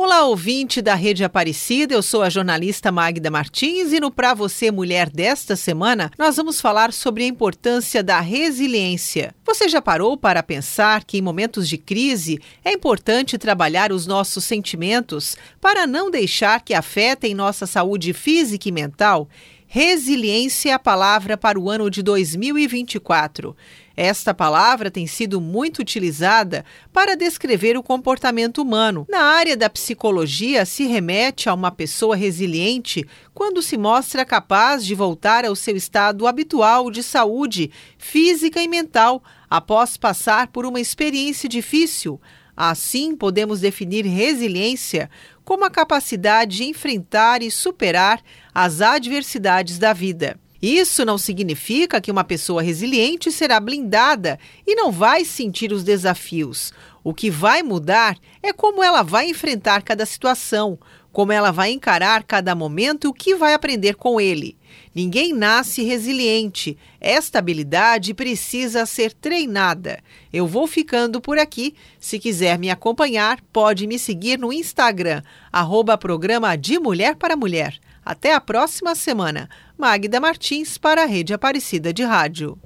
Olá, ouvinte da Rede Aparecida, eu sou a jornalista Magda Martins e no Pra Você Mulher desta semana nós vamos falar sobre a importância da resiliência. Você já parou para pensar que em momentos de crise é importante trabalhar os nossos sentimentos para não deixar que afetem nossa saúde física e mental? Resiliência é a palavra para o ano de 2024. Esta palavra tem sido muito utilizada para descrever o comportamento humano. Na área da psicologia, se remete a uma pessoa resiliente quando se mostra capaz de voltar ao seu estado habitual de saúde física e mental após passar por uma experiência difícil. Assim, podemos definir resiliência como a capacidade de enfrentar e superar as adversidades da vida. Isso não significa que uma pessoa resiliente será blindada e não vai sentir os desafios. O que vai mudar é como ela vai enfrentar cada situação, como ela vai encarar cada momento e o que vai aprender com ele. Ninguém nasce resiliente. Esta habilidade precisa ser treinada. Eu vou ficando por aqui. Se quiser me acompanhar, pode me seguir no Instagram, arroba programa de Mulher para Mulher. Até a próxima semana. Magda Martins para a Rede Aparecida de Rádio.